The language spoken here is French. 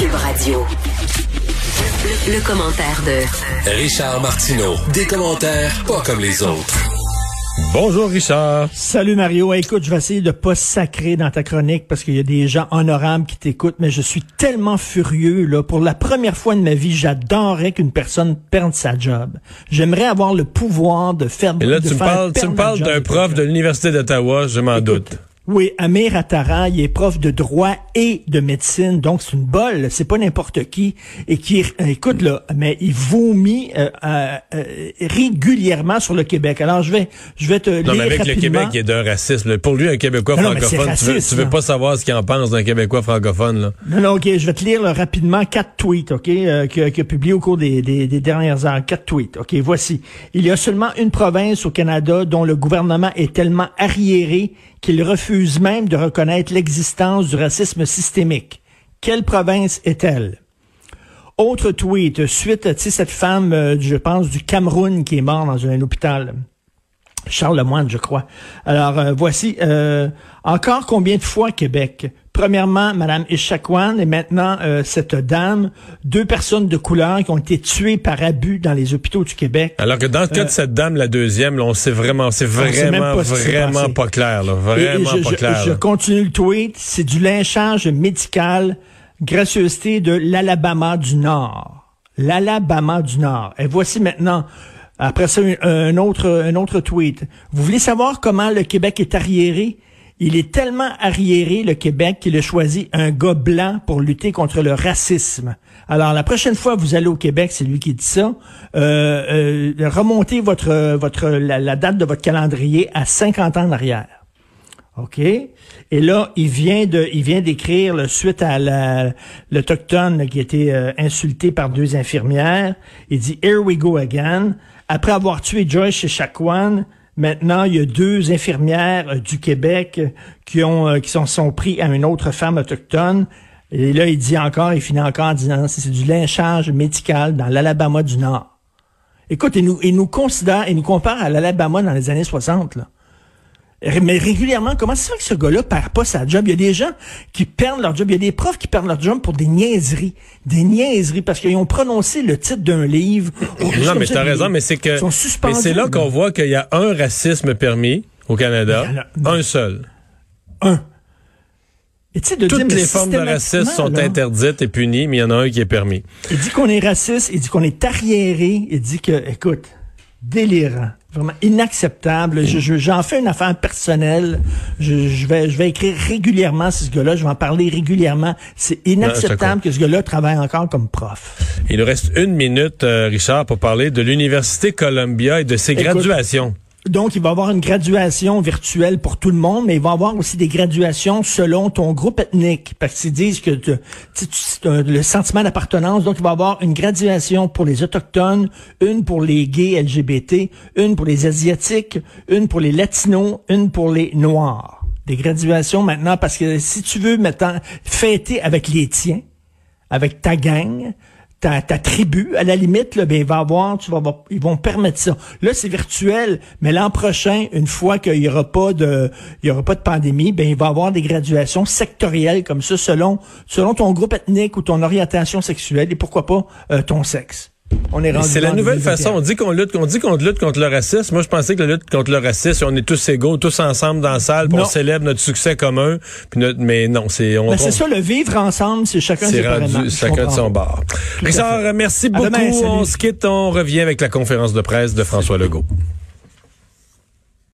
Cube Radio. Le, commentaire de Richard Martineau. Des commentaires pas comme les autres. Bonjour Richard. Salut Mario. Écoute, je vais essayer de pas sacrer dans ta chronique parce qu'il y a des gens honorables qui t'écoutent, mais je suis tellement furieux là. Pour la première fois de ma vie, j'adorerais qu'une personne perde sa job. J'aimerais avoir le pouvoir de faire. Et là, de tu me faire parles, tu me parles d'un prof de l'université d'Ottawa, je m'en doute. Oui, Amir Attara, il est prof de droit et de médecine, donc c'est une bolle, c'est pas n'importe qui, et qui, euh, écoute là, mais il vomit euh, euh, euh, régulièrement sur le Québec. Alors je vais, je vais te Non, lire mais avec le. Québec, il y a d'un racisme. Pour lui, un Québécois Non, non, francophone, tu veux, tu veux pas savoir ce qu'il en pense d'un Québécois francophone, là. Non, non, ok, je vais te lire là, rapidement quatre tweets, ok, euh, que, que publié au cours des, des, des dernières heures. Quatre tweets, ok, voici. Il y a seulement une province au Canada dont le gouvernement est tellement arriéré qu'il refuse même de reconnaître l'existence du racisme systémique. Quelle province est-elle? Autre tweet, suite, sais, cette femme, euh, je pense, du Cameroun qui est morte dans un hôpital. Charles Lemoine, je crois. Alors, euh, voici euh, encore combien de fois Québec? Premièrement, Madame Ishakwan et maintenant euh, cette dame, deux personnes de couleur qui ont été tuées par abus dans les hôpitaux du Québec. Alors que dans le cas de cette dame, la deuxième, là, on sait vraiment, c'est Euh, vraiment, pas vraiment pas clair, là. Et- et Vraiment je, pas clair. je continue le tweet. C'est du lynchage médical, gracieuseté de l'Alabama du Nord. L'Alabama du Nord. Et voici maintenant, après ça, un, autre, un autre tweet. Vous voulez savoir comment le Québec est arriéré? Il est tellement arriéré, le Québec, qu'il a choisi un gars blanc pour lutter contre le racisme. Alors, la prochaine fois que vous allez au Québec, c'est lui qui dit ça, euh, euh, remontez votre, votre, la, la date de votre calendrier à 50 ans en arrière. OK? Et là, il vient de, il vient d'écrire, suite à la- l'Autochtone qui a été euh, insulté par deux infirmières, il dit, Here we go again. Après avoir tué Joyce Echaquan, maintenant, il y a deux infirmières euh, du Québec euh, qui ont, qui sont, sont pris à une autre femme autochtone. Et là, il dit encore, il finit encore en disant, c'est du lynchage médical dans l'Alabama du Nord. Écoute, il nous, il nous considère, il nous compare à l'Alabama dans les années 60, là. Mais régulièrement, comment c'est fait que ce gars-là perd pas sa job? Il y a des gens qui perdent leur job. Il y a des profs qui perdent leur job pour des niaiseries. Des niaiseries parce qu'ils ont prononcé le titre d'un livre. Non, mais ça, t'as raison, mais c'est que, ils sont mais c'est là qu'on voit qu'il y a un racisme permis au Canada. A- Un seul. Un. Et de Toutes les formes de racisme sont là, interdites et punies, mais il y en a un qui est permis. Il dit qu'on est raciste, il dit qu'on est arriéré, il dit que, écoute, délirant, vraiment inacceptable. Je- je- J'en fais une affaire personnelle. Je, je vais, je vais écrire régulièrement sur ce gars-là. Je vais en parler régulièrement. C'est inacceptable que ce gars-là travaille encore comme prof. Il nous reste une minute, euh, Richard, pour parler de l'Université Columbia et de ses Écoute, graduations. Donc, il va y avoir une graduation virtuelle pour tout le monde, mais il va y avoir aussi des graduations selon ton groupe ethnique. Parce qu'ils disent que tu- tu- le sentiment d'appartenance. Donc, il va y avoir une graduation pour les Autochtones, une pour les gays LGBT, une pour les Asiatiques, une pour les Latinos, une pour les Noirs. Des graduations maintenant, parce que si tu veux maintenant fêter avec les tiens, avec ta gang, ta, ta tribu, à la limite, là, ben, il va avoir, tu vas avoir, ils vont permettre ça. Là, c'est virtuel, mais l'an prochain, une fois qu'il y aura pas de, il y aura pas de pandémie, ben, il va y avoir des graduations sectorielles comme ça, selon, selon ton groupe ethnique ou ton orientation sexuelle et pourquoi pas euh, ton sexe. On est rendu C'est la nouvelle 2021. façon. On dit qu'on lutte, on dit qu'on lutte contre le racisme. Moi, je pensais que la lutte contre le racisme, on est tous égaux, tous ensemble dans la salle, puis on célèbre notre succès commun. Puis notre, mais non, c'est Ben, c'est ça, le vivre ensemble, c'est chacun C'est rendu chacun de son à Richard, merci beaucoup. demain, on se quitte, on revient avec la conférence de presse de François Legault.